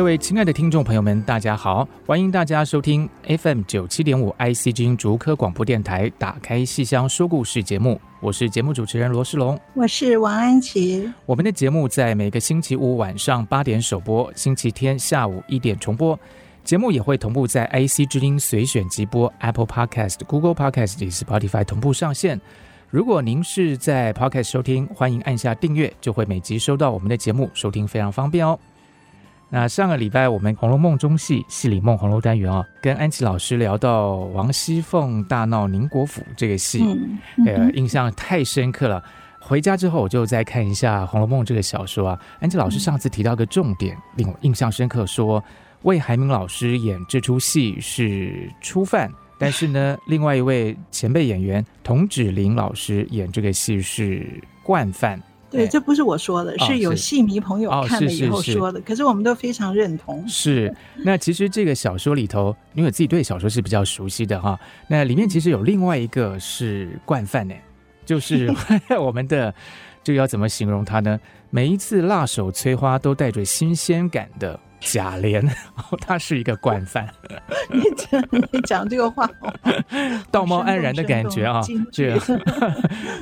各位亲爱的听众朋友们，大家好！欢迎大家收听 FM 九七点五 IC 之音竹科广播电台《打开戏箱说故事》节目。我是节目主持人罗世龙，我是王安琪。我们的节目在每个星期五晚上八点首播，星期天下午一点重播。节目也会同步在 IC 之音随选即播、Apple Podcast、Google Podcast 以及 Spotify 同步上线。如果您是在 Podcast 收听，欢迎按下订阅，就会每集收到我们的节目，收听非常方便哦。那上个礼拜我们《红楼梦》中戏戏里梦红楼单元啊，跟安琪老师聊到王熙凤大闹宁国府这个戏，嗯嗯、呃，印象太深刻了。回家之后我就再看一下《红楼梦》这个小说啊。安琪老师上次提到个重点，令我印象深刻，说魏海明老师演这出戏是初犯，但是呢，另外一位前辈演员童芷苓老师演这个戏是惯犯。对，这不是我说的，是有戏迷朋友看了以后说的。哦、可是我们都非常认同。是，那其实这个小说里头，因为我自己对小说是比较熟悉的哈。那里面其实有另外一个是惯犯呢，就是 我们的这个要怎么形容他呢？每一次辣手摧花都带着新鲜感的。贾琏，他是一个惯犯。你讲你讲这个话，道貌岸然的感觉啊，这个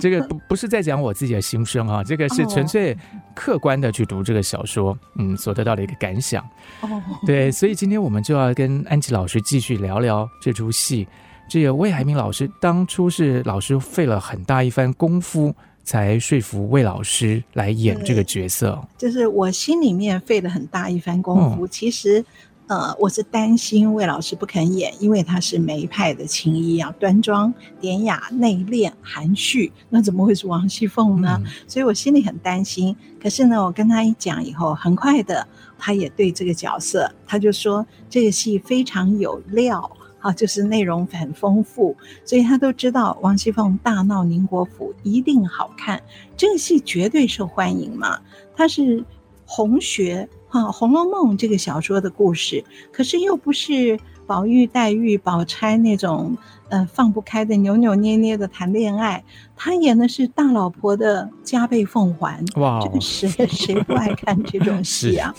这个不不是在讲我自己的心声啊，这个是纯粹客观的去读这个小说，嗯，所得到的一个感想。哦，对，所以今天我们就要跟安琪老师继续聊聊这出戏。这个魏海明老师当初是老师费了很大一番功夫。才说服魏老师来演这个角色，就是我心里面费了很大一番功夫。嗯、其实，呃，我是担心魏老师不肯演，因为他是梅派的青衣啊，端庄典雅、内敛含蓄，那怎么会是王熙凤呢？嗯、所以我心里很担心。可是呢，我跟他一讲以后，很快的，他也对这个角色，他就说这个戏非常有料。好，就是内容很丰富，所以他都知道王熙凤大闹宁国府一定好看，这个戏绝对受欢迎嘛。它是红学哈《红楼梦》这个小说的故事，可是又不是宝玉、黛玉、宝钗那种呃放不开的扭扭捏捏的谈恋爱，他演的是大老婆的加倍奉还。哇，这个谁谁不爱看这种 戏啊？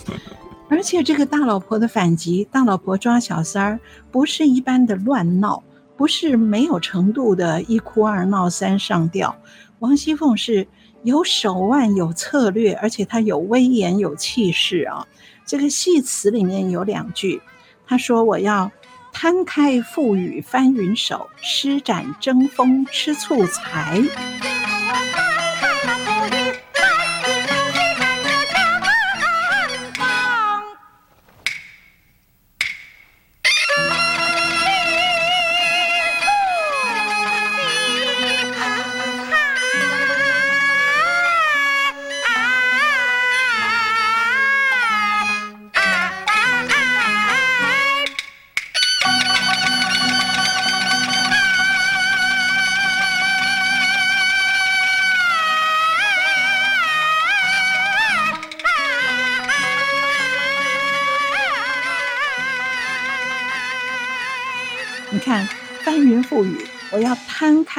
而且这个大老婆的反击，大老婆抓小三儿，不是一般的乱闹，不是没有程度的一哭二闹三上吊。王熙凤是有手腕、有策略，而且她有威严、有气势啊。这个戏词里面有两句，她说：“我要摊开覆雨翻云手，施展争风吃醋才。”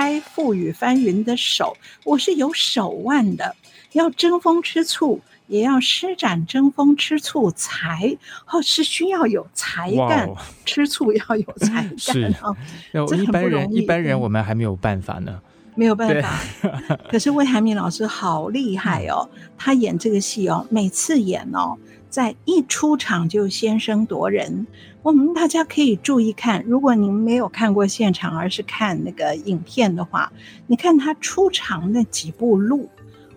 开覆雨翻云的手，我是有手腕的。要争风吃醋，也要施展争风吃醋才。哦，是需要有才干吃醋要有才干是啊。这一般人一般人我们还没有办法呢，没有办法。可是魏海敏老师好厉害哦，他演这个戏哦，每次演哦。在一出场就先声夺人，我们大家可以注意看。如果您没有看过现场，而是看那个影片的话，你看他出场那几步路，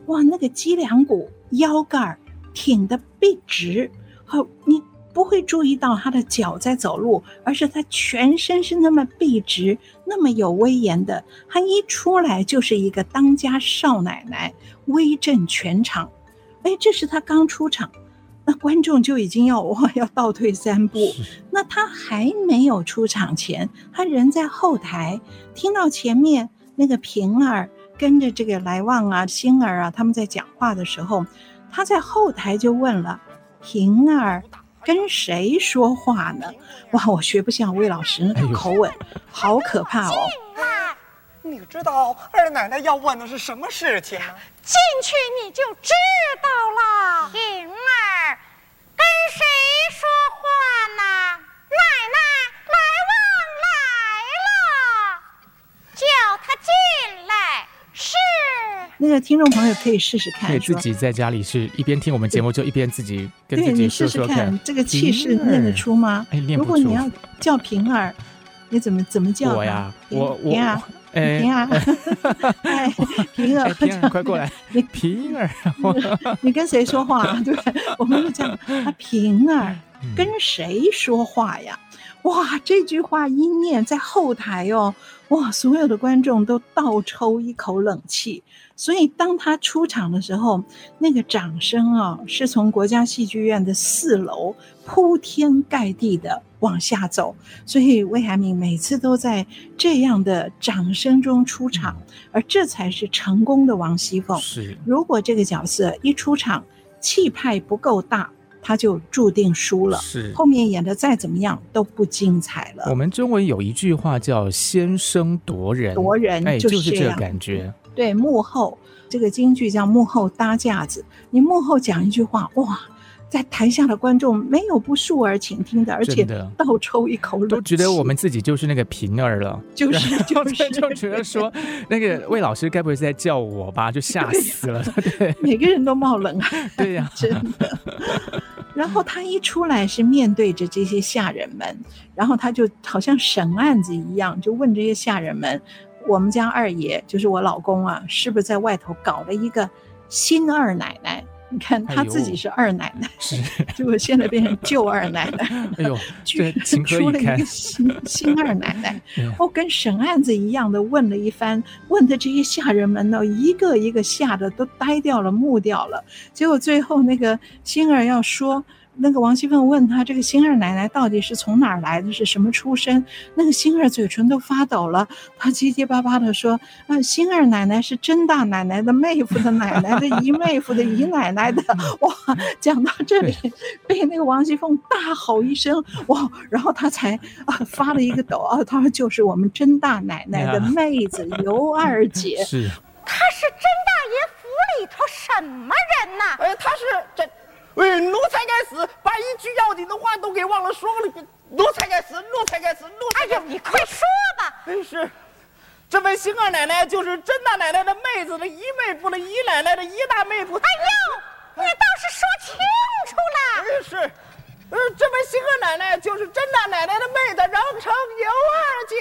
哇，那个脊梁骨、腰杆挺得笔直，好，你不会注意到他的脚在走路，而是他全身是那么笔直，那么有威严的。他一出来就是一个当家少奶奶，威震全场。哎，这是他刚出场。那观众就已经要哇要倒退三步，那他还没有出场前，他人在后台，听到前面那个平儿跟着这个来旺啊、星儿啊他们在讲话的时候，他在后台就问了：“平儿跟谁说话呢？”哇，我学不像魏老师那个口吻，好可怕哦！你知道二奶奶要问的是什么事情？进去你就知道了。平儿，跟谁说话呢？奶奶，来旺来了，叫他进来。是。那个听众朋友可以试试看，可以自己在家里是一边听我们节目，就一边自己跟自己说说看，对，你试试看这个气势念得出吗？哎，念不出。如果你要叫平儿，你怎么怎么叫？我呀，我我。哎，平儿，哎，平儿，平儿，快过来！你平儿，你跟谁说话？对，我们就讲他平儿跟谁说话呀？哇，这句话一念在后台哦，哇，所有的观众都倒抽一口冷气。所以当他出场的时候，那个掌声啊，是从国家戏剧院的四楼铺天盖地的往下走。所以魏海敏每次都在这样的掌声中出场，而这才是成功的王熙凤。是，如果这个角色一出场气派不够大，他就注定输了。是，后面演的再怎么样都不精彩了。我们中文有一句话叫“先声夺人”，夺人，哎，就是这个感觉。对，幕后这个京剧叫幕后搭架子。你幕后讲一句话，哇，在台下的观众没有不竖耳倾听的，而且倒抽一口冷气，都觉得我们自己就是那个平儿了，就是 就是就觉得说那个魏老师该不会是在叫我吧？就吓死了，对，对，每个人都冒冷汗，对呀、啊，真的。然后他一出来是面对着这些下人们，然后他就好像审案子一样，就问这些下人们。我们家二爷就是我老公啊，是不是在外头搞了一个新二奶奶？你看他自己是二奶奶，是、哎，结果现在变成旧二奶奶。哎呦，居然出了一个新新二奶奶，哦，跟审案子一样的问了一番，问的这些下人们呢，一个一个吓得都呆掉了、木掉了。结果最后那个星儿要说。那个王熙凤问他：“这个星儿奶奶到底是从哪儿来的？是什么出身？”那个星儿嘴唇都发抖了，他结结巴巴地说：“ 啊，星儿奶奶是甄大奶奶的妹夫的奶奶的姨妹夫的姨奶奶的。” 哇，讲到这里，被那个王熙凤大吼一声：“ 哇！”然后他才啊发了一个抖啊，他说：“就是我们甄大奶奶的妹子尤二姐。”是，她是甄大爷府里头什么人呐？哎，她是这。哎，奴才该死，把一句要紧的话都给忘了说了。奴才该死，奴才该死，奴才……哎呦，你快说吧！哎，是，这位星二奶奶就是甄大奶奶的妹子的姨妹夫的姨奶奶的姨大妹夫。哎呦，你倒是说清楚了。哎，是，呃，这位星二奶奶就是甄大奶奶的妹子，人称尤二姐。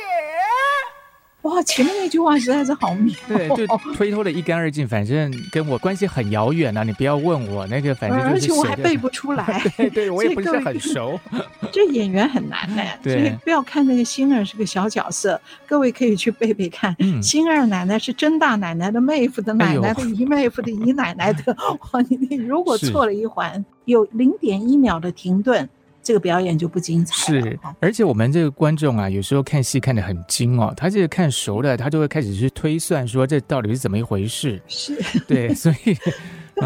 哇，前面那句话实在是好妙。对，就推脱的一干二净，反正跟我关系很遥远啊！你不要问我那个，反正就是。而且我还背不出来。对，对，我也不是很熟。这演员很难的，所以不要看那个星儿是个小角色，各位可以去背背看。嗯、星儿奶奶是甄大奶奶的妹夫的奶奶的姨妹夫的姨奶奶的。哇，你你如果错了一环，有零点一秒的停顿。这个表演就不精彩了。是，而且我们这个观众啊，有时候看戏看得很精哦，他这个看熟了，他就会开始去推算，说这到底是怎么一回事。是，对，所以，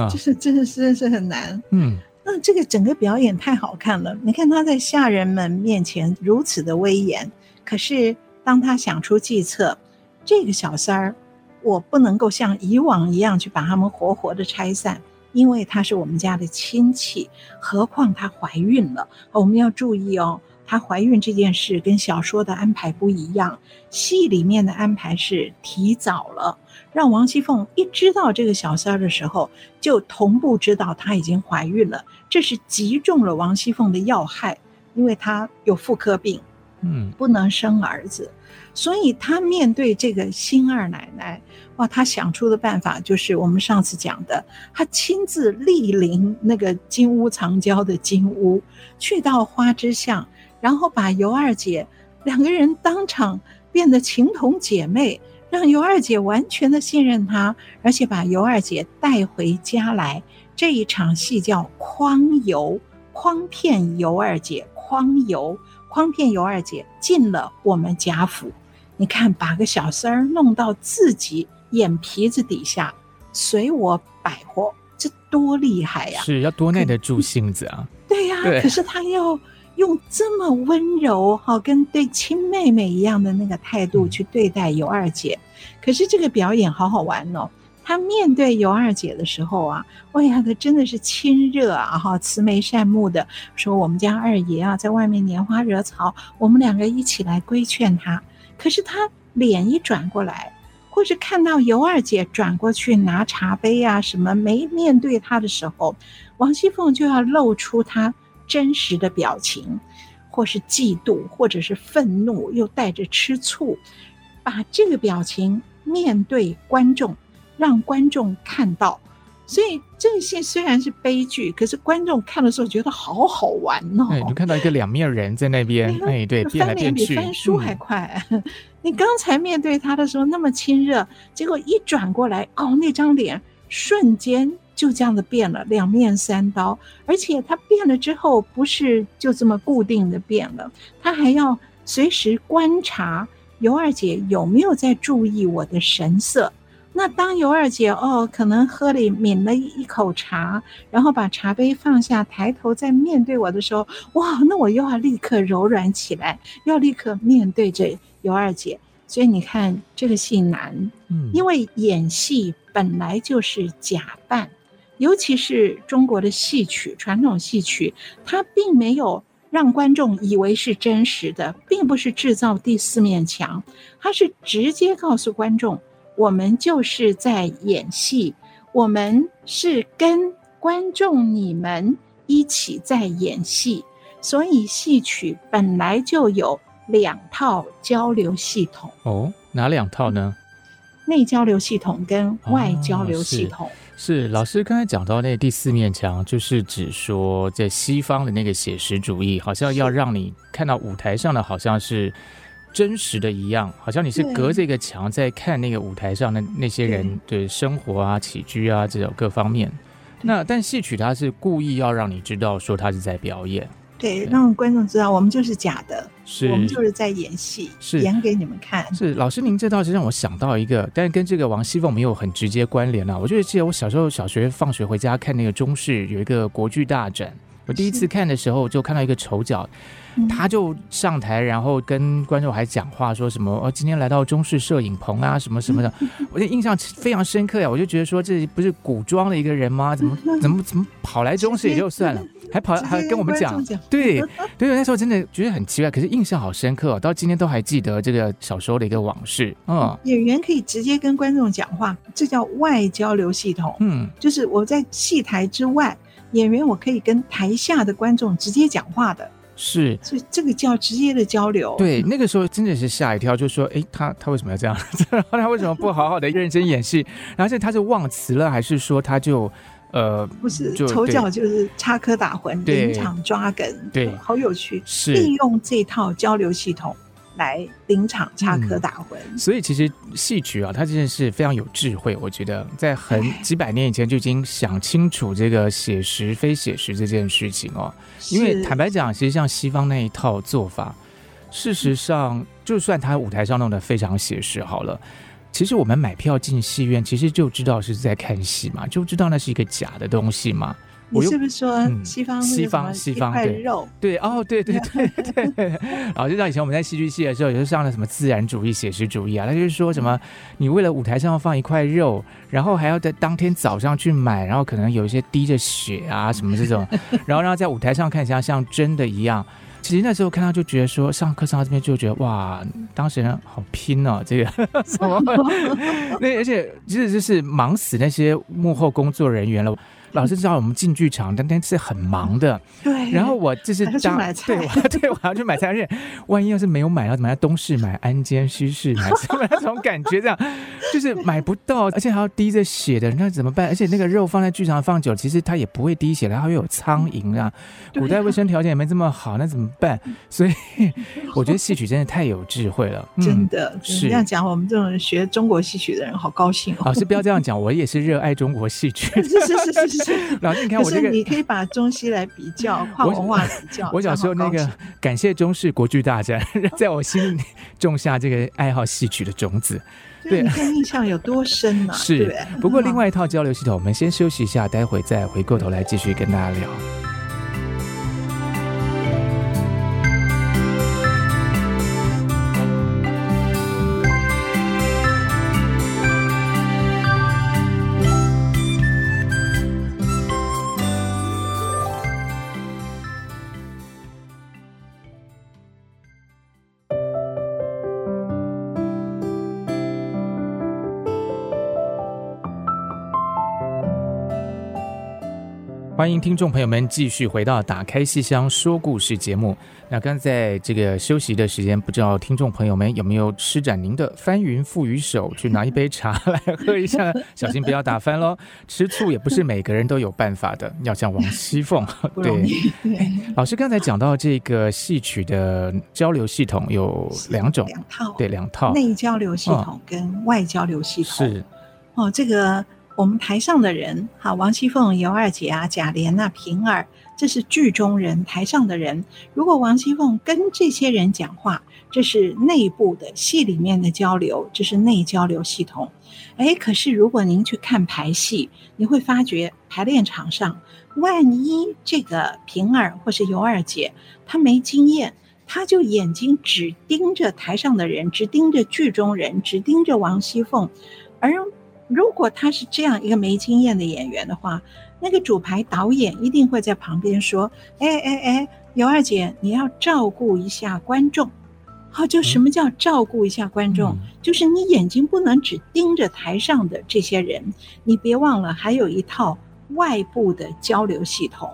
就是真的是是很难。嗯，那这个整个表演太好看了。你看他在下人们面前如此的威严，可是当他想出计策，这个小三儿，我不能够像以往一样去把他们活活的拆散。因为她是我们家的亲戚，何况她怀孕了。我们要注意哦，她怀孕这件事跟小说的安排不一样。戏里面的安排是提早了，让王熙凤一知道这个小三儿的时候，就同步知道她已经怀孕了。这是击中了王熙凤的要害，因为她有妇科病，嗯，不能生儿子，所以他面对这个新二奶奶，哇，他想出的办法就是我们上次讲的，他亲自莅临那个金屋藏娇的金屋，去到花之巷，然后把尤二姐两个人当场变得情同姐妹。让尤二姐完全的信任他，而且把尤二姐带回家来。这一场戏叫诓尤，诓骗尤二姐，诓尤，诓骗尤二姐进了我们贾府。你看，把个小三儿弄到自己眼皮子底下，随我摆活，这多厉害呀！是要多耐得住性子啊！对呀，可是他要。用这么温柔，哈，跟对亲妹妹一样的那个态度去对待尤二姐，可是这个表演好好玩哦。他面对尤二姐的时候啊，哎呀，他真的是亲热啊，哈，慈眉善目的说：“我们家二爷啊，在外面拈花惹草，我们两个一起来规劝他。”可是他脸一转过来，或是看到尤二姐转过去拿茶杯啊什么没面对他的时候，王熙凤就要露出她。真实的表情，或是嫉妒，或者是愤怒，又带着吃醋，把这个表情面对观众，让观众看到。所以这个戏虽然是悲剧，可是观众看的时候觉得好好玩哦。哎，你看到一个两面人在那边，哎，对，变来变去，翻脸比翻书还快。嗯、你刚才面对他的时候那么亲热，结果一转过来，哦，那张脸瞬间。就这样子变了，两面三刀，而且他变了之后，不是就这么固定的变了，他还要随时观察尤二姐有没有在注意我的神色。那当尤二姐哦，可能喝了抿了一口茶，然后把茶杯放下，抬头在面对我的时候，哇，那我又要立刻柔软起来，要立刻面对着尤二姐。所以你看这个戏难，嗯，因为演戏本来就是假扮。尤其是中国的戏曲，传统戏曲，它并没有让观众以为是真实的，并不是制造第四面墙，它是直接告诉观众，我们就是在演戏，我们是跟观众你们一起在演戏，所以戏曲本来就有两套交流系统。哦，哪两套呢？内交流系统跟外交流系统。哦是老师刚才讲到那第四面墙，就是指说在西方的那个写实主义，好像要让你看到舞台上的好像是真实的一样，好像你是隔着一个墙在看那个舞台上的那些人的生活啊、起居啊这种各方面。那但戏曲它是故意要让你知道说他是在表演。对，让观众知道我们就是假的，是我们就是在演戏，是演给你们看。是老师，您这倒是让我想到一个，但是跟这个王熙凤没有很直接关联啊。我就记得我小时候小学放学回家看那个中视有一个国剧大展，我第一次看的时候就看到一个丑角。他就上台，然后跟观众还讲话，说什么哦，今天来到中式摄影棚啊，什么什么的，我就印象非常深刻呀。我就觉得说，这不是古装的一个人吗？怎么怎么怎么跑来中式也就算了，还跑还跟我们讲，对 对，那时候真的觉得很奇怪，可是印象好深刻哦，到今天都还记得这个小时候的一个往事。嗯，演员可以直接跟观众讲话，这叫外交流系统。嗯，就是我在戏台之外，演员我可以跟台下的观众直接讲话的。是，所以这个叫直接的交流。对，那个时候真的是吓一跳，就说：“哎，他他为什么要这样？他为什么不好好的认真演戏？然后他是忘词了，还是说他就呃不是丑角就是插科打诨，临场抓梗，对，好有趣，是利用这套交流系统。”来临场插科打诨，嗯，所以其实戏曲啊，它真的是非常有智慧。我觉得在很几百年以前就已经想清楚这个写实非写实这件事情哦。因为坦白讲，其实像西方那一套做法，事实上就算他舞台上弄得非常写实好了，其实我们买票进戏院，其实就知道是在看戏嘛，就知道那是一个假的东西嘛。你是不是说西方西方西方对。肉？对哦对对对对，对，然后 就像以前我们在戏剧系的时候，也是上了什么自然主义、写实主义啊，他就是说什么你为了舞台上要放一块肉，然后还要在当天早上去买，然后可能有一些滴着血啊 什么这种，然后让在舞台上看起来像真的一样。其实那时候看到就觉得说，上课上到这边就觉得哇，当事人好拼哦，这个什么？那而且其实就是忙死那些幕后工作人员了。老师知道我们进剧场，当天是很忙的。对。然后我就是当对，我要对我要去买菜，而且万一要是没有买，要买到东市买、安监、西市买 什么那种感觉，这样就是买不到，而且还要滴着血的，那怎么办？而且那个肉放在剧场放久，其实它也不会滴血，然后又有苍蝇啊，古代卫生条件也没这么好，那怎么办？所以我觉得戏曲真的太有智慧了，嗯、真的是这样讲。我们这种学中国戏曲的人好高兴哦。老师不要这样讲，我也是热爱中国戏曲。是是是是是。老师，你看我这个，你可以把中西来比较，跨文化比较。我小时候那个感谢中式国剧大战，在我心里种下这个爱好戏曲的种子。对，你看印象有多深呢？是。不过另外一套交流系统，我们先休息一下，待会再回过头来继续跟大家聊。欢迎听众朋友们继续回到《打开戏箱说故事》节目。那刚在这个休息的时间，不知道听众朋友们有没有施展您的翻云覆雨手，去拿一杯茶来喝一下？小心不要打翻喽！吃醋也不是每个人都有办法的，要像王熙凤。对，老师刚才讲到这个戏曲的交流系统有两种，两套，对，两套内交流系统跟外交流系统。是哦，这个。我们台上的人，好，王熙凤、尤二姐啊，贾琏啊，平儿，这是剧中人，台上的人。如果王熙凤跟这些人讲话，这是内部的戏里面的交流，这是内交流系统。哎，可是如果您去看排戏，你会发觉排练场上，万一这个平儿或是尤二姐，她没经验，她就眼睛只盯着台上的人，只盯着剧中人，只盯着王熙凤，而。如果他是这样一个没经验的演员的话，那个主排导演一定会在旁边说：“哎哎哎，尤二姐，你要照顾一下观众。”好，就什么叫照顾一下观众？就是你眼睛不能只盯着台上的这些人，你别忘了还有一套外部的交流系统。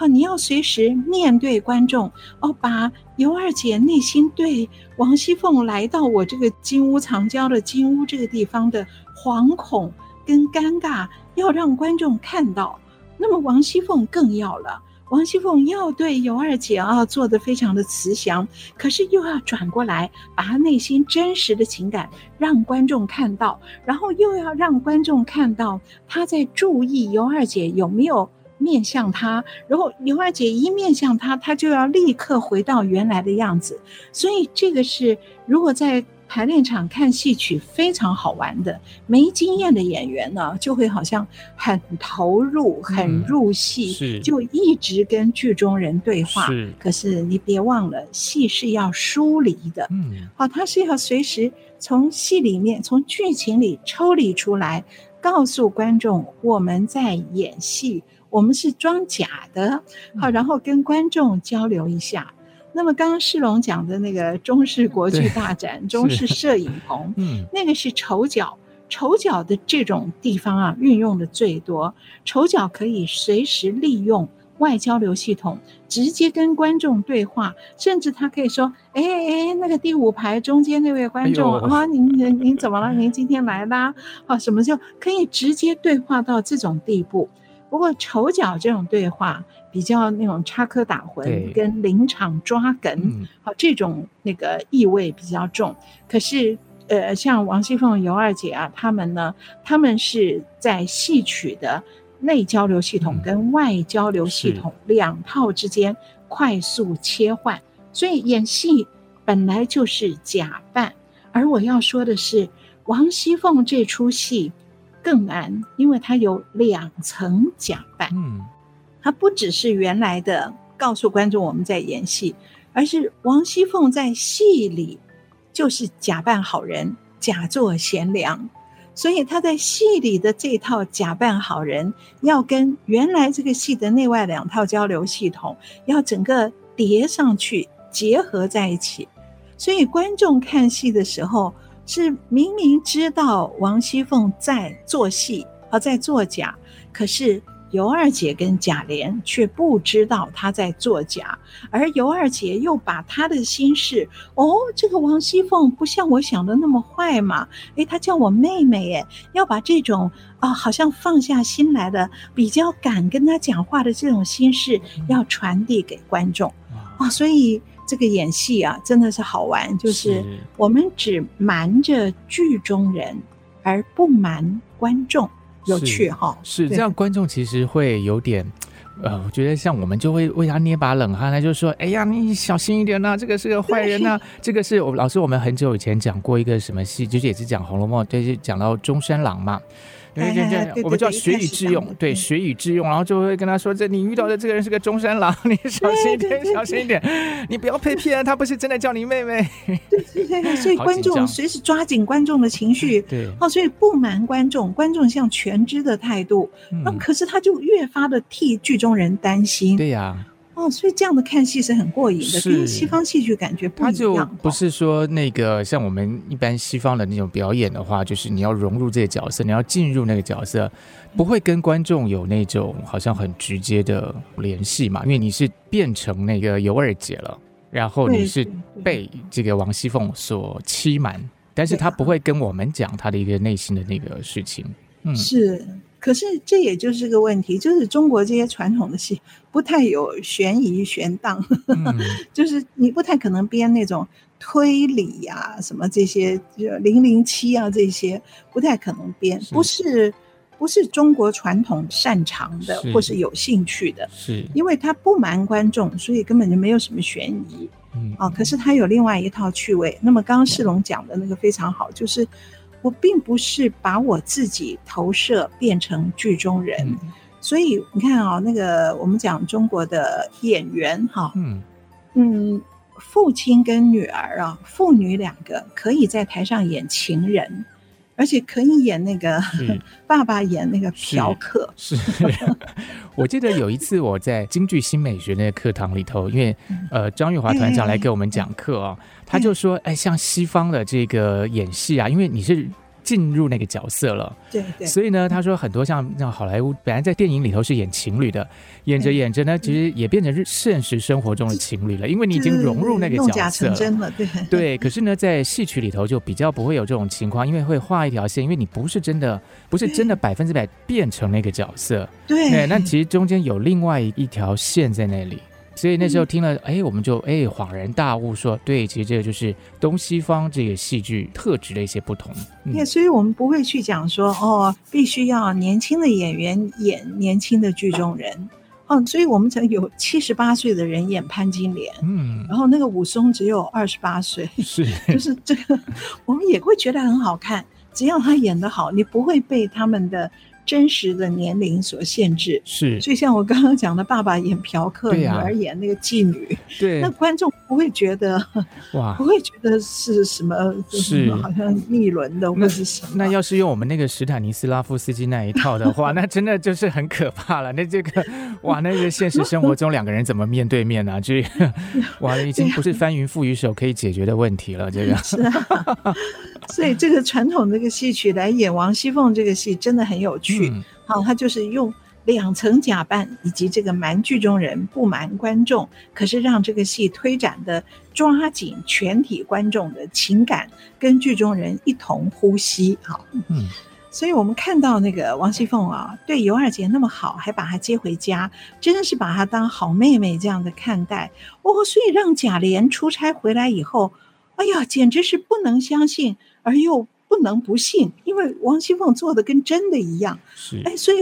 哦，你要随时面对观众哦，把尤二姐内心对王熙凤来到我这个金屋藏娇的金屋这个地方的惶恐跟尴尬，要让观众看到。那么王熙凤更要了，王熙凤要对尤二姐啊做的非常的慈祥，可是又要转过来把她内心真实的情感让观众看到，然后又要让观众看到她在注意尤二姐有没有。面向他，然后尤二姐一面向他，他就要立刻回到原来的样子。所以这个是如果在排练场看戏曲非常好玩的。没经验的演员呢，就会好像很投入、很入戏，是就一直跟剧中人对话。是，可是你别忘了，戏是要疏离的。嗯，好，他是要随时从戏里面、从剧情里抽离出来，告诉观众我们在演戏。我们是装假的，好，然后跟观众交流一下。那么刚刚世龙讲的那个中式国剧大展，中式摄影棚，嗯，那个是丑角，丑角的这种地方啊，运用的最多。丑角可以随时利用外交流系统，直接跟观众对话，甚至他可以说：“哎哎，那个第五排中间那位观众啊，您您您怎么了？您今天来啦？啊，什么就可以直接对话到这种地步。”不过丑角这种对话比较那种插科打诨，跟临场抓梗，好，这种那个意味比较重。可是呃，像王熙凤、尤二姐啊，他们呢，他们是在戏曲的内交流系统跟外交流系统两套之间快速切换，所以演戏本来就是假扮。而我要说的是，王熙凤这出戏。更难，因为它有两层假扮。嗯，它不只是原来的告诉观众我们在演戏，而是王熙凤在戏里就是假扮好人，假作贤良。所以他在戏里的这套假扮好人，要跟原来这个戏的内外两套交流系统要整个叠上去，结合在一起。所以观众看戏的时候。是明明知道王熙凤在做戏，而在作假，可是尤二姐跟贾琏却不知道她在作假，而尤二姐又把她的心事，哦，这个王熙凤不像我想的那么坏嘛，诶，她叫我妹妹，诶，要把这种啊、哦，好像放下心来的，比较敢跟她讲话的这种心事，要传递给观众。啊、哦，所以这个演戏啊，真的是好玩，就是我们只瞒着剧中人，而不瞒观众。有趣哈，是这样，观众其实会有点，呃，我觉得像我们就会为他捏把冷汗，他就说：“哎呀，你小心一点呐，这个是个坏人 呐，这个是我老师，我们很久以前讲过一个什么戏，就是也是讲《红楼梦》，就是讲到中山狼嘛。”对对对，我们叫学以致用，对，学以致用，然后就会跟他说：“这你遇到的这个人是个中山狼，你小心一点，小心一点，你不要被骗，他不是真的叫你妹妹。”对对对，所以观众随时抓紧观众的情绪，对，哦，所以不瞒观众，观众像全知的态度，那可是他就越发的替剧中人担心，对呀。哦，所以这样的看戏是很过瘾的，跟西方戏剧感觉不一样。它就不是说那个像我们一般西方的那种表演的话，就是你要融入这个角色，你要进入那个角色，不会跟观众有那种好像很直接的联系嘛，因为你是变成那个尤二姐了，然后你是被这个王熙凤所欺瞒，但是他不会跟我们讲他的一个内心的那个事情。嗯，是。可是这也就是个问题，就是中国这些传统的戏不太有悬疑悬档，嗯、就是你不太可能编那种推理呀、啊、什么这些，就零零七啊这些不太可能编，是不是不是中国传统擅长的是或是有兴趣的，是因为他不瞒观众，所以根本就没有什么悬疑。嗯啊，可是他有另外一套趣味。那么刚刚世龙讲的那个非常好，就是。我并不是把我自己投射变成剧中人，嗯、所以你看啊、哦，那个我们讲中国的演员哈，嗯嗯，父亲跟女儿啊，父女两个可以在台上演情人。而且可以演那个 爸爸演那个嫖客，是。是 我记得有一次我在京剧新美学那个课堂里头，因为呃张玉华团长来给我们讲课啊，他就说，哎，像西方的这个演戏啊，因为你是。进入那个角色了，对对，所以呢，他说很多像像好莱坞，本来在电影里头是演情侣的，演着演着呢，其实也变成是现实生活中的情侣了，因为你已经融入那个角色了，对。对。可是呢，在戏曲里头就比较不会有这种情况，因为会画一条线，因为你不是真的，不是真的百分之百变成那个角色，对。那其实中间有另外一条线在那里。所以那时候听了，哎、嗯，我们就哎恍然大悟说，说对，其实这个就是东西方这个戏剧特质的一些不同。对、嗯，所以我们不会去讲说，哦，必须要年轻的演员演年轻的剧中人，嗯，所以我们才有七十八岁的人演潘金莲，嗯，然后那个武松只有二十八岁，是，就是这个，我们也会觉得很好看，只要他演得好，你不会被他们的。真实的年龄所限制是，所以像我刚刚讲的，爸爸演嫖客，女儿演那个妓女，对，那观众不会觉得哇，不会觉得是什么，是好像逆伦的或者是什么。那要是用我们那个史坦尼斯拉夫斯基那一套的话，那真的就是很可怕了。那这个哇，那个现实生活中两个人怎么面对面啊？这 哇，已经不是翻云覆雨手可以解决的问题了。这个是啊，所以这个传统这个戏曲来演王熙凤这个戏真的很有趣。嗯，好，他就是用两层假扮，以及这个瞒剧中人，不瞒观众，可是让这个戏推展的抓紧全体观众的情感，跟剧中人一同呼吸。好，嗯，所以我们看到那个王熙凤啊，对尤二姐那么好，还把她接回家，真的是把她当好妹妹这样的看待哦。所以让贾琏出差回来以后，哎呀，简直是不能相信，而又。不能不信，因为王熙凤做的跟真的一样。是，哎，所以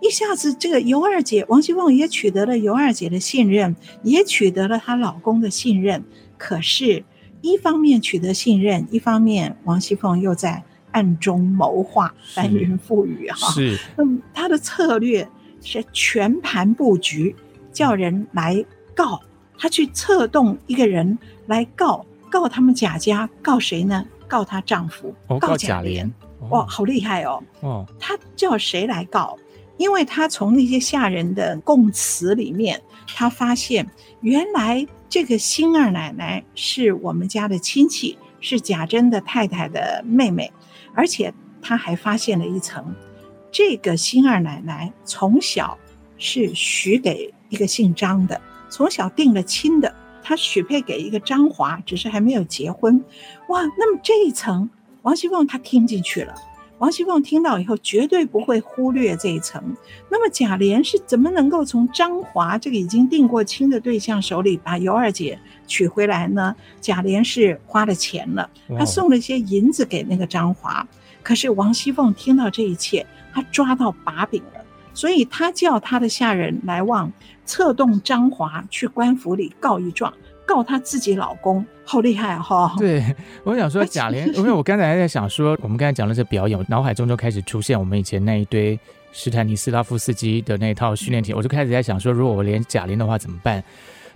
一下子这个尤二姐，王熙凤也取得了尤二姐的信任，也取得了她老公的信任。可是，一方面取得信任，一方面王熙凤又在暗中谋划，翻云覆雨哈。是，嗯，她的策略是全盘布局，叫人来告，她去策动一个人来告，告他们贾家，告谁呢？告她丈夫，哦、告贾琏，哇，好厉害哦！哦，她叫谁来告？因为她从那些下人的供词里面，她发现原来这个辛二奶奶是我们家的亲戚，是贾珍的太太的妹妹，而且她还发现了一层，这个辛二奶奶从小是许给一个姓张的，从小定了亲的，他许配给一个张华，只是还没有结婚。哇，那么这一层，王熙凤她听进去了。王熙凤听到以后，绝对不会忽略这一层。那么贾琏是怎么能够从张华这个已经定过亲的对象手里把尤二姐娶回来呢？贾琏是花了钱了，他送了一些银子给那个张华。可是王熙凤听到这一切，她抓到把柄了，所以他叫他的下人来往策动张华去官府里告一状。告他自己老公，好厉害哈、哦！对，我想说 贾琏，因为我刚才还在想说，我们刚才讲的这表演，我脑海中就开始出现我们以前那一堆史坦尼斯拉夫斯基的那一套训练题，我就开始在想说，如果我连贾玲的话怎么办？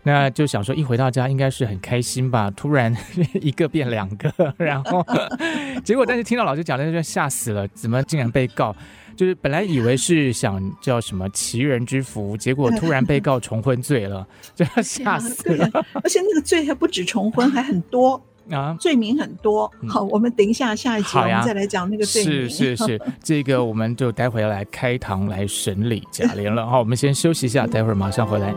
那就想说，一回到家应该是很开心吧？突然 一个变两个，然后 结果，但是听到老师讲的，就吓死了，怎么竟然被告？就是本来以为是想叫什么奇人之福，结果突然被告重婚罪了，就要吓死了。而且那个罪还不止重婚，还很多 啊，罪名很多。好，我们等一下下一集我们再来讲那个罪名。是是是，这个我们就待会来开堂来审理贾琏了。好，我们先休息一下，待会儿马上回来。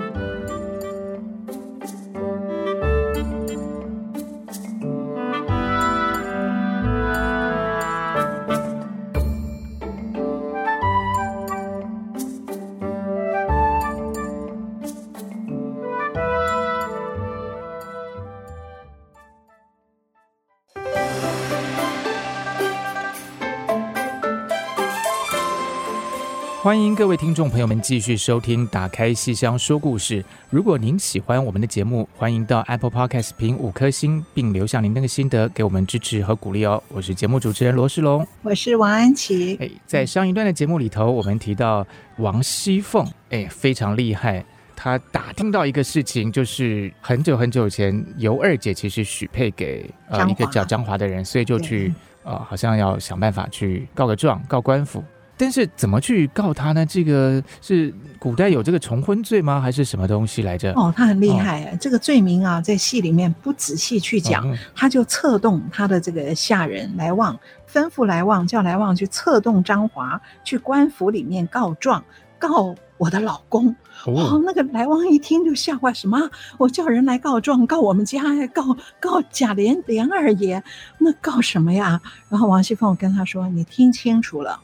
欢迎各位听众朋友们继续收听《打开戏箱说故事》。如果您喜欢我们的节目，欢迎到 Apple Podcast 评五颗星，并留下您那个心得，给我们支持和鼓励哦。我是节目主持人罗世龙，我是王安琪。哎，在上一段的节目里头，我们提到王熙凤，哎，非常厉害。她打听到一个事情，就是很久很久以前，尤二姐其实许配给呃一个叫张华的人，所以就去呃，好像要想办法去告个状，告官府。但是怎么去告他呢？这个是古代有这个重婚罪吗？还是什么东西来着？哦，他很厉害，哦、这个罪名啊，在戏里面不仔细去讲，哦、他就策动他的这个下人来旺，吩咐来旺，叫来旺去策动张华去官府里面告状，告我的老公。哦，哦，那个来旺一听就吓坏，什么？我叫人来告状，告我们家，告告贾琏琏二爷，那告什么呀？然后王熙凤跟他说：“你听清楚了。”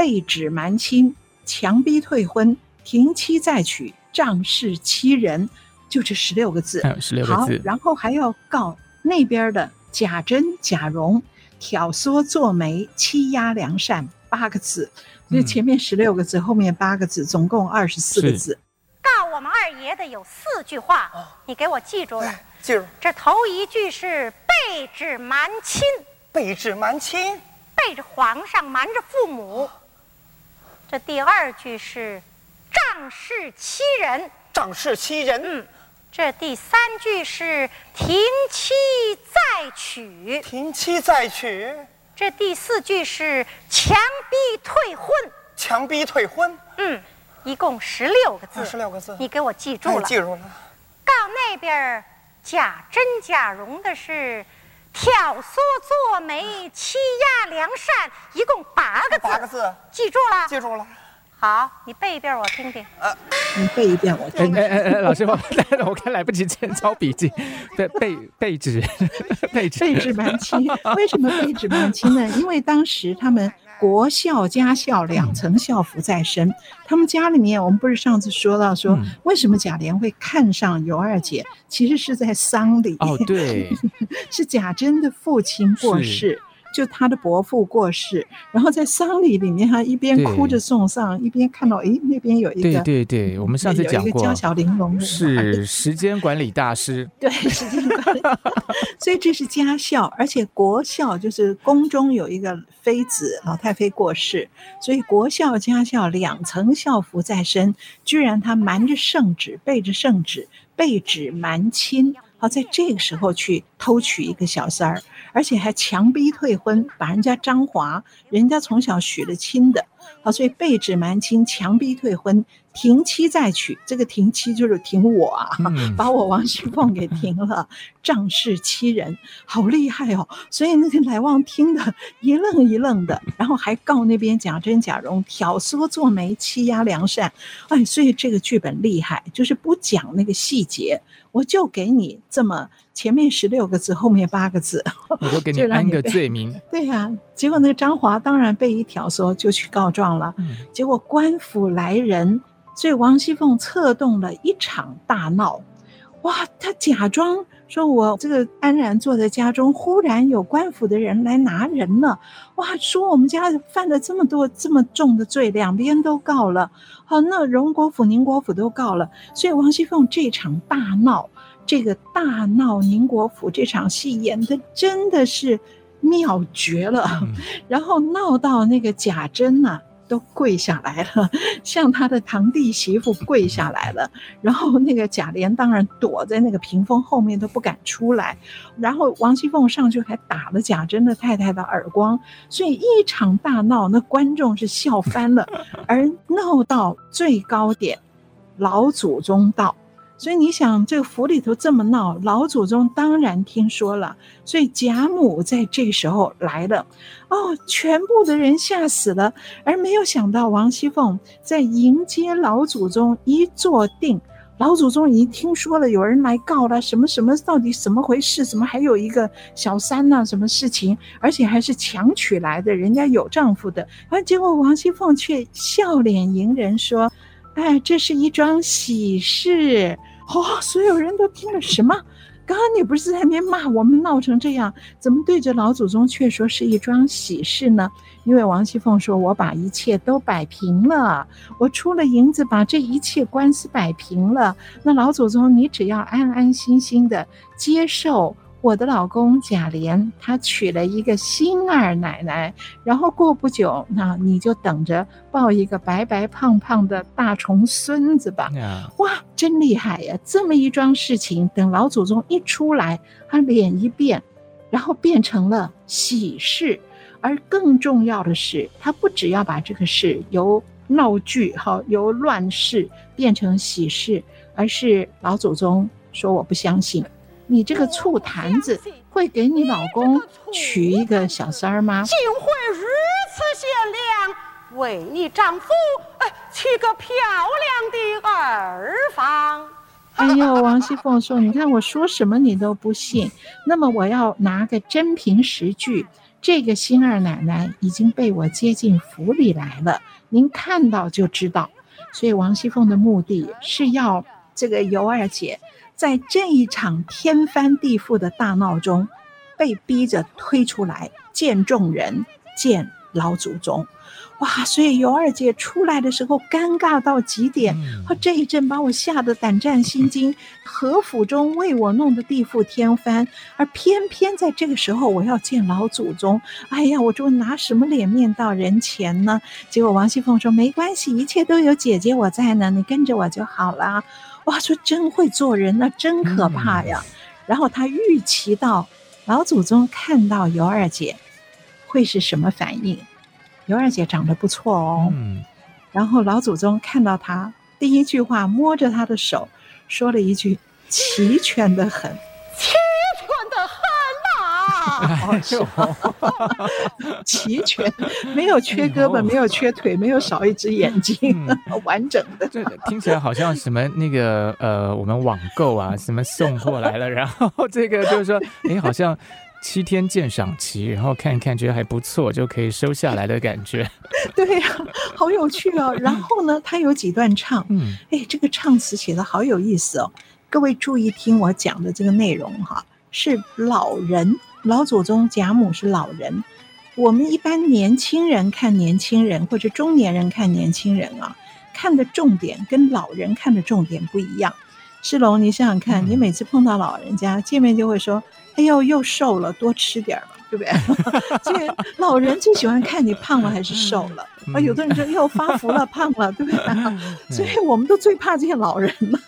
被指瞒亲，强逼退婚，停妻再娶，仗势欺人，就这十六个字。还有十六个字。好，然后还要告那边的贾珍、贾蓉挑唆作媒，欺压良善，八个字。所以前面十六个字，嗯、后面八个字，总共二十四个字。告我们二爷的有四句话，你给我记住了。记住。这头一句是被指瞒亲，被指瞒亲，背着皇上瞒着父母。这第二句是仗势欺人，仗势欺人。嗯，这第三句是停妻再娶，停妻再娶。这第四句是强逼退婚，强逼退婚。嗯，一共十六个字，十六个字，你给我记住了，记住了。告那边假真假容的是挑唆作媒，欺压良善，一共八个字。八个字，记住了。记住了。好，你背一遍我听听。呃，你背一遍我听听。哎哎哎，老师，我我看来不及 签抄笔记。背背 背纸，背纸，背纸蛮轻。为什么背纸蛮轻呢？因为当时他们国孝家孝两层孝服在身，他们家里面，我们不是上次说到说，为什么贾琏会看上尤二姐？其实是在丧礼。哦，对，是贾珍的父亲过世。就他的伯父过世，然后在丧礼里面，他一边哭着送上，一边看到，哎，那边有一个，对对对，我们上次讲过，娇小玲珑的是 时间管理大师，对，时间管理，所以这是家孝，而且国孝就是宫中有一个妃子，老太妃过世，所以国孝家孝两层孝服在身，居然他瞒着圣旨，背着圣旨，背旨瞒亲。好，在这个时候去偷娶一个小三儿，而且还强逼退婚，把人家张华，人家从小许了亲的，好，所以背指瞒亲，强逼退婚。停妻再娶，这个停妻就是停我啊，嗯、把我王熙凤给停了，仗势欺人，好厉害哦！所以那个来旺听得一愣一愣的，然后还告那边贾珍、贾蓉挑唆做媒，欺压良善。哎，所以这个剧本厉害，就是不讲那个细节，我就给你这么前面十六个字，后面八个字，我就给你 安个罪名。对呀、啊，结果那个张华当然被一挑唆，就去告状了。嗯、结果官府来人。所以王熙凤策动了一场大闹，哇！他假装说：“我这个安然坐在家中，忽然有官府的人来拿人了。”哇！说我们家犯了这么多这么重的罪，两边都告了。好，那荣国府、宁国府都告了。所以王熙凤这场大闹，这个大闹宁国府这场戏演的真的是妙绝了。嗯、然后闹到那个贾珍呢。都跪下来了，向他的堂弟媳妇跪下来了。然后那个贾琏当然躲在那个屏风后面都不敢出来。然后王熙凤上去还打了贾珍的太太的耳光，所以一场大闹，那观众是笑翻了。而闹到最高点，老祖宗到。所以你想，这个府里头这么闹，老祖宗当然听说了，所以贾母在这时候来了，哦，全部的人吓死了，而没有想到王熙凤在迎接老祖宗一坐定，老祖宗已经听说了有人来告了，什么什么到底怎么回事？怎么还有一个小三呢？什么事情？而且还是强娶来的，人家有丈夫的，而结果王熙凤却笑脸迎人说：“哎，这是一桩喜事。”哦，所有人都听了什么？刚刚你不是在那边骂我们闹成这样，怎么对着老祖宗却说是一桩喜事呢？因为王熙凤说：“我把一切都摆平了，我出了银子，把这一切官司摆平了。那老祖宗，你只要安安心心的接受。”我的老公贾琏，他娶了一个新二奶奶，然后过不久，那你就等着抱一个白白胖胖的大重孙子吧。哇，真厉害呀！这么一桩事情，等老祖宗一出来，他脸一变，然后变成了喜事。而更重要的是，他不只要把这个事由闹剧哈，由乱世变成喜事，而是老祖宗说我不相信。你这个醋坛子会给你老公娶一个小三儿吗？竟会如此贤良，为你丈夫娶个漂亮的儿房。哎呦，王熙凤说：“你看我说什么你都不信，那么我要拿个真凭实据。这个新二奶奶已经被我接进府里来了，您看到就知道。所以王熙凤的目的是要这个尤二姐。”在这一场天翻地覆的大闹中，被逼着推出来见众人，见老祖宗，哇！所以尤二姐出来的时候尴尬到极点，和这一阵把我吓得胆战心惊。何府中为我弄得地覆天翻，而偏偏在这个时候我要见老祖宗，哎呀，我就拿什么脸面到人前呢？结果王熙凤说：“没关系，一切都有姐姐我在呢，你跟着我就好了。”哇，说真会做人，那真可怕呀！嗯、然后他预期到老祖宗看到尤二姐会是什么反应？尤二姐长得不错哦。嗯。然后老祖宗看到她，第一句话摸着她的手，说了一句：“齐全的很。”齐全，没有缺胳膊，没有缺腿，没有少一只眼睛，嗯、完整的。这听起来好像什么那个呃，我们网购啊，什么送货来了，然后这个就是说，哎，好像七天鉴赏期，然后看一看觉得还不错，就可以收下来的感觉。对呀、啊，好有趣哦。然后呢，他有几段唱，嗯，哎，这个唱词写的好有意思哦。各位注意听我讲的这个内容哈，是老人。老祖宗贾母是老人，我们一般年轻人看年轻人，或者中年人看年轻人啊，看的重点跟老人看的重点不一样。世龙，你想想看，嗯、你每次碰到老人家见面就会说：“哎呦，又瘦了，多吃点吧。”对不对？所以老人最喜欢看你胖了还是瘦了。啊，有的人说又发福了，胖了，对不对？所以我们都最怕这些老人了，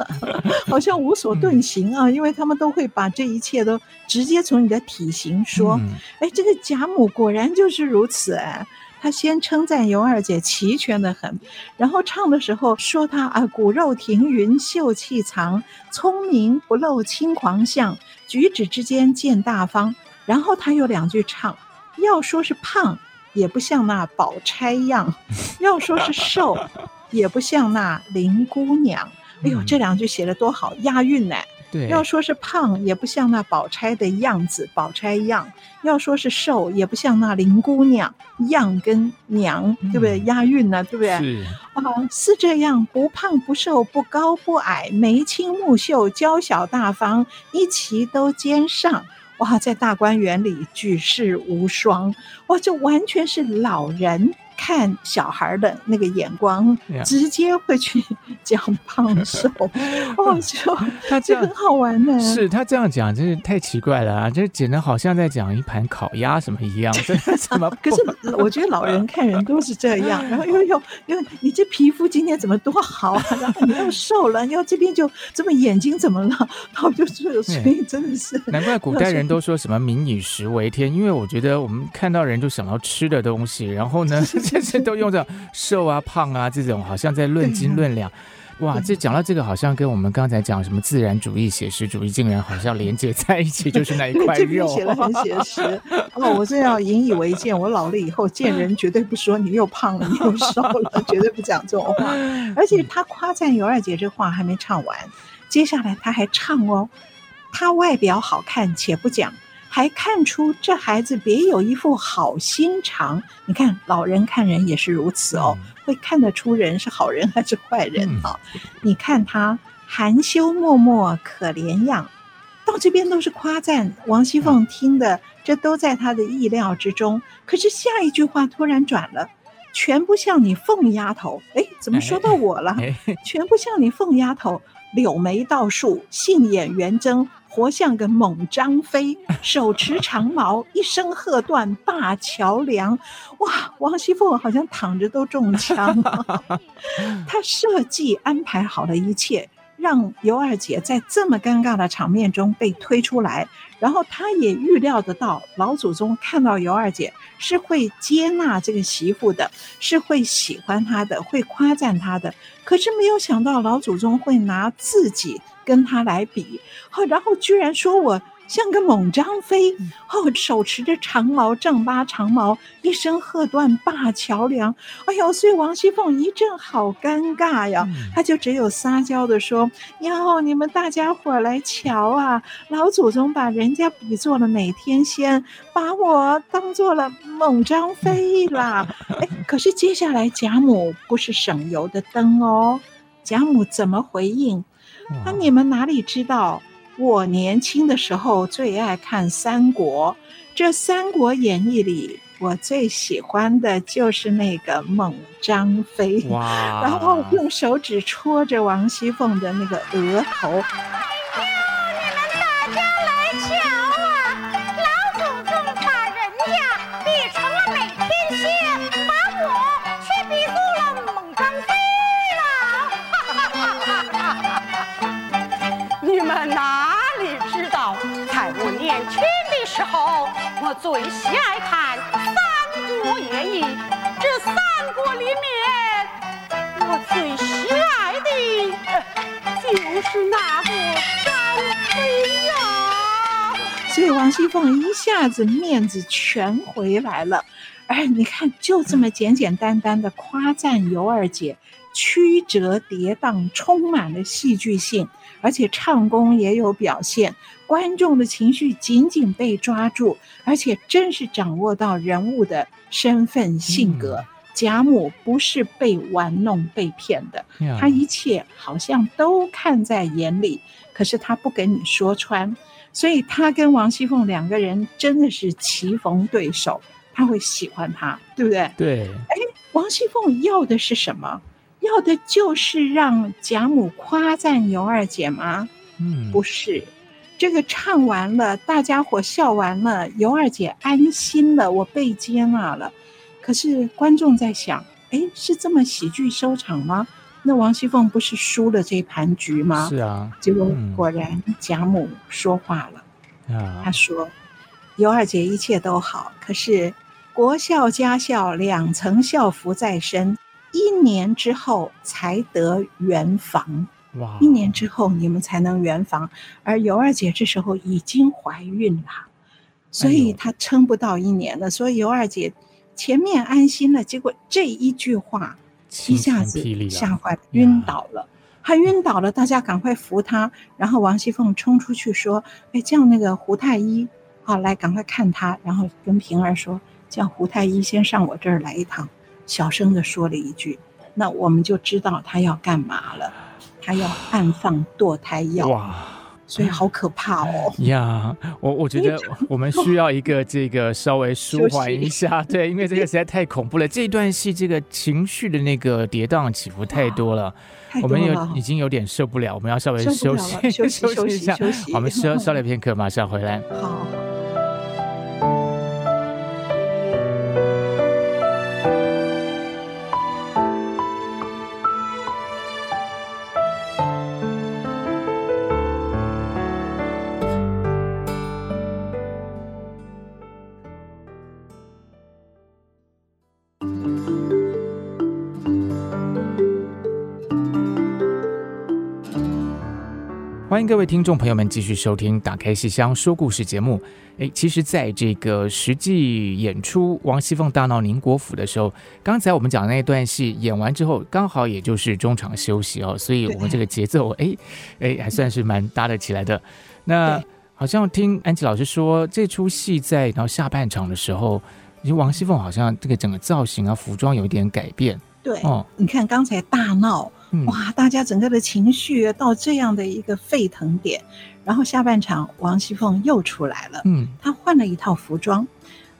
好像无所遁形啊，因为他们都会把这一切都直接从你的体型说。哎，这个贾母果然就是如此哎。他先称赞尤二姐齐全的很，然后唱的时候说她啊骨肉停云秀气藏，聪明不露轻狂相，举止之间见大方。然后他有两句唱，要说是胖，也不像那宝钗样；要说是瘦，也不像那林姑娘。哎呦，这两句写的多好，押韵呢。对，要说是胖，也不像那宝钗的样子，宝钗样；要说是瘦，也不像那林姑娘样跟娘，对不对？押韵呢，对不对？是啊，是这样，不胖不瘦，不高不矮，眉清目秀，娇小大方，一齐都兼上。哇，在大观园里举世无双，哇，这完全是老人看小孩的那个眼光，直接会去讲胖瘦，哦，就他这很好玩呢。是他这样讲，真是太奇怪了啊！这简直好像在讲一盘烤鸭什么一样，这怎么？可是我觉得老人看人都是这样，然后又又 又，你这皮肤今天怎么多好啊？然后你又瘦了，又这边就这么眼睛怎么了？然后就是所以真的是难怪古代人都说什么“民以食为天”，因为我觉得我们看到人就想到吃的东西，然后呢。这些都用着瘦啊、胖啊这种，好像在论斤论两。哇，这讲到这个，好像跟我们刚才讲什么自然主义、写实主义，竟然好像连接在一起，就是那一块肉。写的很写实。哦，我这要引以为戒，我老了以后见人绝对不说你又胖了，你又瘦了，绝对不讲这种话。而且他夸赞尤二姐这话还没唱完，接下来他还唱哦，他外表好看且不讲。还看出这孩子别有一副好心肠。你看，老人看人也是如此哦，会看得出人是好人还是坏人啊？你看他含羞脉脉可怜样，到这边都是夸赞。王熙凤听的这都在她的意料之中。可是下一句话突然转了，全不像你凤丫头。哎，怎么说到我了？全不像你凤丫头，柳眉倒竖，杏眼圆睁。活像个猛张飞，手持长矛，一声喝断大桥梁。哇，王熙凤好像躺着都中枪啊。他设计安排好了一切，让尤二姐在这么尴尬的场面中被推出来。然后他也预料得到，老祖宗看到尤二姐是会接纳这个媳妇的，是会喜欢她的，会夸赞她的。可是没有想到，老祖宗会拿自己。跟她来比，然后居然说我像个猛张飞，哦，手持着长矛，丈八长矛，一声喝断灞桥梁。哎呦，所以王熙凤一阵好尴尬呀，她就只有撒娇的说：“哟，你们大家伙来瞧啊，老祖宗把人家比作了美天仙，把我当做了猛张飞啦。”哎，可是接下来贾母不是省油的灯哦，贾母怎么回应？那、啊、你们哪里知道？我年轻的时候最爱看《三国》，这《三国演义》里，我最喜欢的就是那个猛张飞。哇！然后用手指戳着王熙凤的那个额头。最喜爱看《三国演义》，这三国里面，我最喜爱的就是那个张飞呀。所以王熙凤一下子面子全回来了。哎，你看，就这么简简单单的夸赞尤二姐，曲折跌宕，充满了戏剧性，而且唱功也有表现。观众的情绪紧紧被抓住，而且真是掌握到人物的身份性格。贾母不是被玩弄、被骗的，她一切好像都看在眼里，可是她不跟你说穿，所以她跟王熙凤两个人真的是棋逢对手，她会喜欢她，对不对？对。哎，王熙凤要的是什么？要的就是让贾母夸赞尤二姐吗？嗯，不是。这个唱完了，大家伙笑完了，尤二姐安心了，我被接纳了。可是观众在想，哎，是这么喜剧收场吗？那王熙凤不是输了这盘局吗？是啊。结果果然贾母说话了，啊，她说：“尤二姐一切都好，可是国孝家孝两层孝服在身，一年之后才得圆房。”哇！一年之后你们才能圆房，而尤二姐这时候已经怀孕了，所以她撑不到一年了。所以尤二姐前面安心了，结果这一句话一下子吓坏，晕倒了。她晕倒了，大家赶快扶她。然后王熙凤冲出去说：“哎，叫那个胡太医，好来赶快看她。”然后跟平儿说：“叫胡太医先上我这儿来一趟。”小声的说了一句，那我们就知道他要干嘛了。他要暗放堕胎药哇，所以好可怕哦！呀，我我觉得我们需要一个这个稍微 舒缓一下，对，因为这个实在太恐怖了。这一段戏这个情绪的那个跌宕起伏太多了，我们有已经有点受不了，我们要稍微休息休息 休息一下，我们稍 稍待片刻，马上回来。好。欢迎各位听众朋友们继续收听《打开戏箱说故事》节目。诶，其实，在这个实际演出王熙凤大闹宁国府的时候，刚才我们讲的那一段戏演完之后，刚好也就是中场休息哦，所以我们这个节奏，诶诶，还算是蛮搭得起来的。那好像听安琪老师说，这出戏在然后下半场的时候，因为王熙凤好像这个整个造型啊、服装有一点改变。对，哦，你看刚才大闹。哇！大家整个的情绪到这样的一个沸腾点，然后下半场王熙凤又出来了，嗯，她换了一套服装。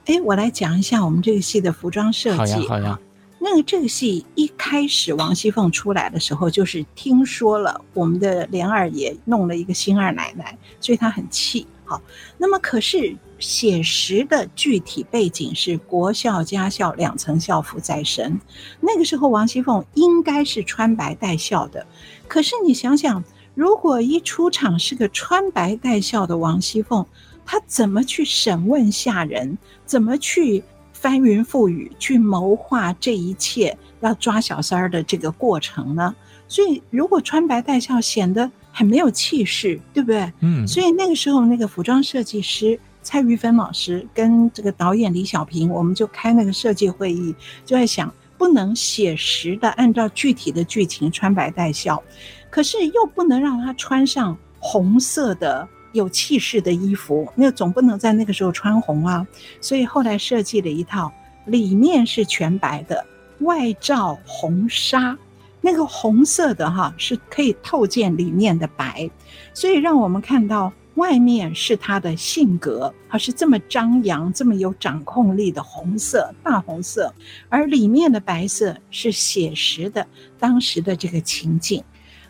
哎，我来讲一下我们这个戏的服装设计。好呀，好呀。那个这个戏一开始王熙凤出来的时候，就是听说了我们的琏二爷弄了一个新二奶奶，所以她很气。好，那么可是。写实的具体背景是国校家校两层校服在身，那个时候王熙凤应该是穿白带孝的。可是你想想，如果一出场是个穿白带孝的王熙凤，她怎么去审问下人？怎么去翻云覆雨去谋划这一切要抓小三儿的这个过程呢？所以，如果穿白带孝显得很没有气势，对不对？嗯。所以那个时候，那个服装设计师。蔡玉芬老师跟这个导演李小平，我们就开那个设计会议，就在想，不能写实的按照具体的剧情穿白带孝，可是又不能让他穿上红色的有气势的衣服，那总不能在那个时候穿红啊。所以后来设计了一套，里面是全白的，外罩红纱，那个红色的哈是可以透见里面的白，所以让我们看到。外面是他的性格，他是这么张扬、这么有掌控力的红色、大红色，而里面的白色是写实的当时的这个情境。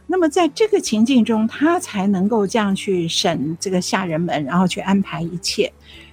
那么在这个情境中，他才能够这样去审这个下人们，然后去安排一切。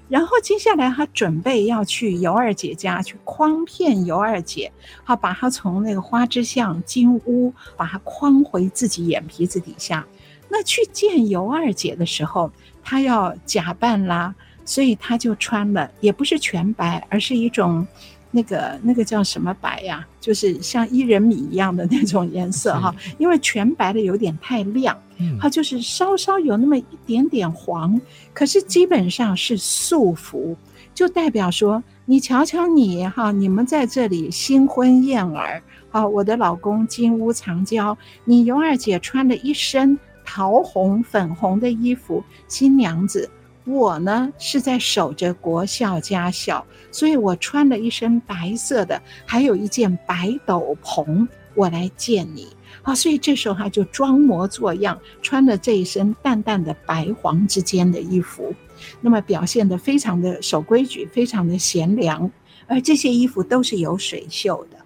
然后接下来他准备要去尤二姐家去诓骗尤二姐，好把她从那个花之巷金屋把她诓回自己眼皮子底下。那去见尤二姐的时候，她要假扮啦，所以她就穿了，也不是全白，而是一种那个那个叫什么白呀？就是像薏仁米一样的那种颜色哈。因为全白的有点太亮，它就是稍稍有那么一点点黄，可是基本上是素服，就代表说你瞧瞧你哈，你们在这里新婚燕尔，好，我的老公金屋藏娇，你尤二姐穿了一身。桃红、粉红的衣服，新娘子，我呢是在守着国孝家孝，所以我穿了一身白色的，还有一件白斗篷，我来见你啊。所以这时候他就装模作样，穿了这一身淡淡的白黄之间的衣服，那么表现得非常的守规矩，非常的贤良，而这些衣服都是有水绣的。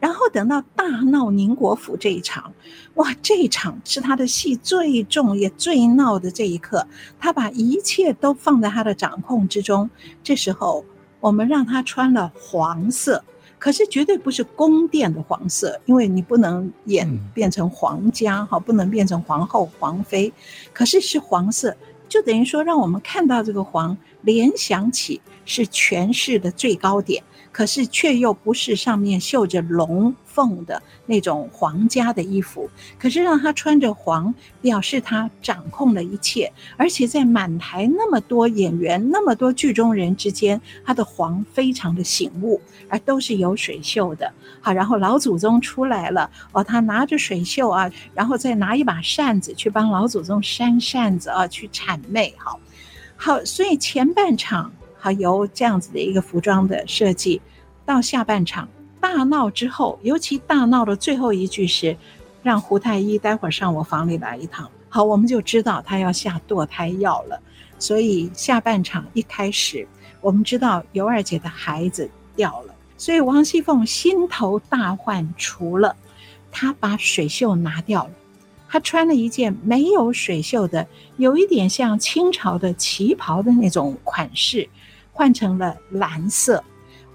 然后等到大闹宁国府这一场，哇，这一场是他的戏最重也最闹的这一刻，他把一切都放在他的掌控之中。这时候，我们让他穿了黄色，可是绝对不是宫殿的黄色，因为你不能演变成皇家哈，不能变成皇后、皇妃，可是是黄色，就等于说让我们看到这个黄，联想起是权势的最高点。可是却又不是上面绣着龙凤的那种皇家的衣服，可是让他穿着黄，表示他掌控了一切，而且在满台那么多演员、那么多剧中人之间，他的黄非常的醒目，而都是有水袖的。好，然后老祖宗出来了，哦，他拿着水袖啊，然后再拿一把扇子去帮老祖宗扇扇子啊，去谄媚。好，好，所以前半场。由这样子的一个服装的设计，到下半场大闹之后，尤其大闹的最后一句是让胡太医待会儿上我房里来一趟。好，我们就知道他要下堕胎药了。所以下半场一开始，我们知道尤二姐的孩子掉了，所以王熙凤心头大患，除了她把水袖拿掉了。她穿了一件没有水袖的，有一点像清朝的旗袍的那种款式，换成了蓝色。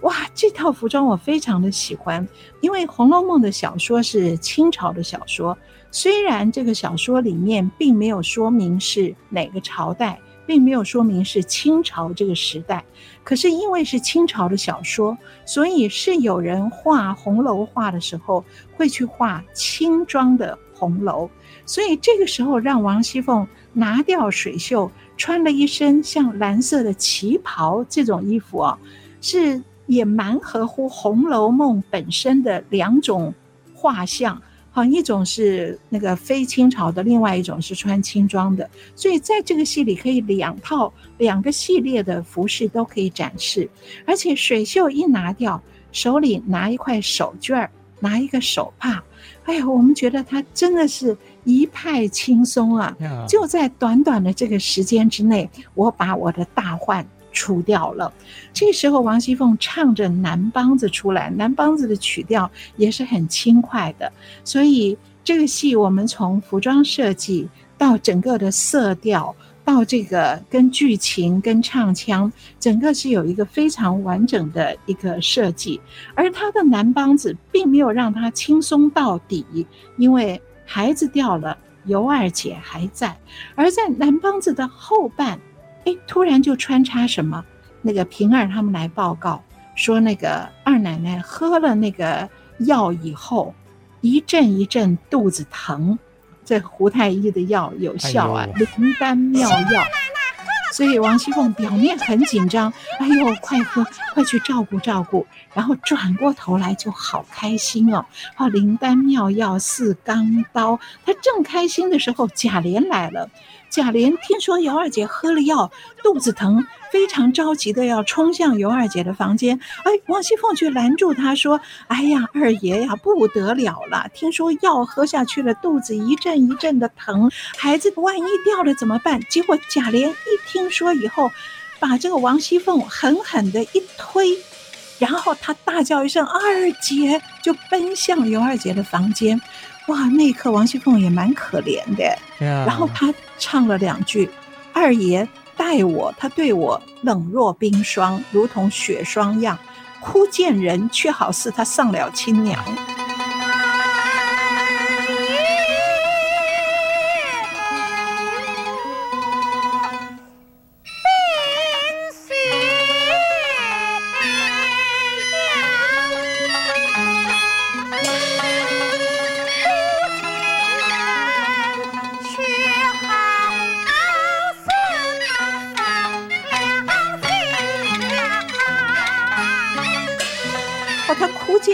哇，这套服装我非常的喜欢，因为《红楼梦》的小说是清朝的小说，虽然这个小说里面并没有说明是哪个朝代，并没有说明是清朝这个时代，可是因为是清朝的小说，所以是有人画红楼画的时候会去画清装的红楼。所以这个时候，让王熙凤拿掉水袖，穿了一身像蓝色的旗袍这种衣服啊，是也蛮合乎《红楼梦》本身的两种画像。好，一种是那个非清朝的，另外一种是穿清装的。所以在这个戏里，可以两套两个系列的服饰都可以展示，而且水袖一拿掉，手里拿一块手绢儿，拿一个手帕。哎呀，我们觉得他真的是一派轻松啊！就在短短的这个时间之内，我把我的大患除掉了。这时候，王熙凤唱着南梆子出来，南梆子的曲调也是很轻快的。所以，这个戏我们从服装设计到整个的色调。到这个跟剧情跟唱腔，整个是有一个非常完整的一个设计，而他的南梆子并没有让他轻松到底，因为孩子掉了，尤二姐还在，而在南梆子的后半，哎，突然就穿插什么？那个平儿他们来报告说，那个二奶奶喝了那个药以后，一阵一阵肚子疼。这胡太医的药有效啊，灵丹妙药。所以王熙凤表面很紧张，哎呦，快喝，快去照顾照顾。然后转过头来就好开心哦，啊，灵丹妙药似钢刀。她正开心的时候，贾琏来了。贾琏听说尤二姐喝了药，肚子疼，非常着急的要冲向尤二姐的房间。哎，王熙凤却拦住她说：“哎呀，二爷呀，不得了了！听说药喝下去了，肚子一阵一阵的疼，孩子万一掉了怎么办？”结果贾琏一听说以后，把这个王熙凤狠狠的一推，然后他大叫一声“二姐”，就奔向尤二姐的房间。哇，那一刻王熙凤也蛮可怜的。然后她唱了两句：“二爷待我，他对我冷若冰霜，如同雪霜样，哭见人，却好似他丧了亲娘。”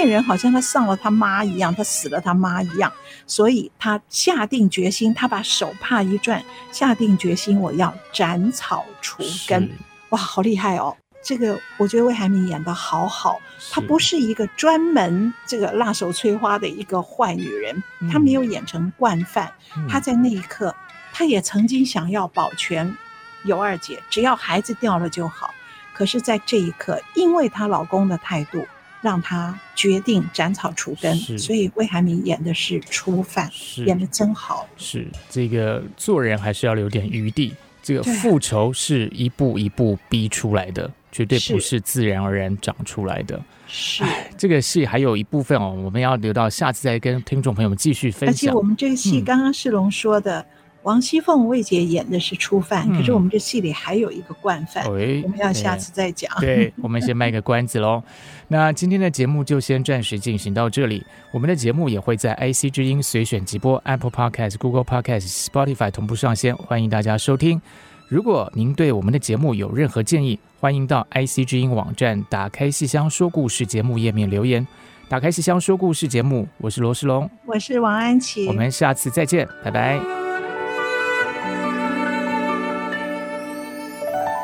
人好像他上了他妈一样，他死了他妈一样，所以他下定决心，他把手帕一转，下定决心我要斩草除根。哇，好厉害哦！这个我觉得魏海敏演的好好，她不是一个专门这个辣手摧花的一个坏女人，她没有演成惯犯，她在那一刻，她也曾经想要保全尤二姐，只要孩子掉了就好。可是，在这一刻，因为她老公的态度。让他决定斩草除根。所以魏海明演的是初犯，演的真好。是这个做人还是要留点余地。这个复仇是一步一步逼出来的，绝对不是自然而然长出来的。是，这个戏还有一部分哦，我们要留到下次再跟听众朋友们继续分享。而且我们这个戏，刚刚世龙说的。嗯王熙凤魏姐演的是初犯，嗯，可是我们这戏里还有一个惯犯，哎，我们要下次再讲。对，我们先卖个关子喽。那今天的节目就先暂时进行到这里。我们的节目也会在 IC 之音随选直播、Apple Podcast、Google Podcast、Spotify 同步上线，欢迎大家收听。如果您对我们的节目有任何建议，欢迎到 IC 之音网站打开戏箱说故事节目页面留言。打开戏箱说故事节目，我是罗世龙，我是王安琪，我们下次再见，拜拜。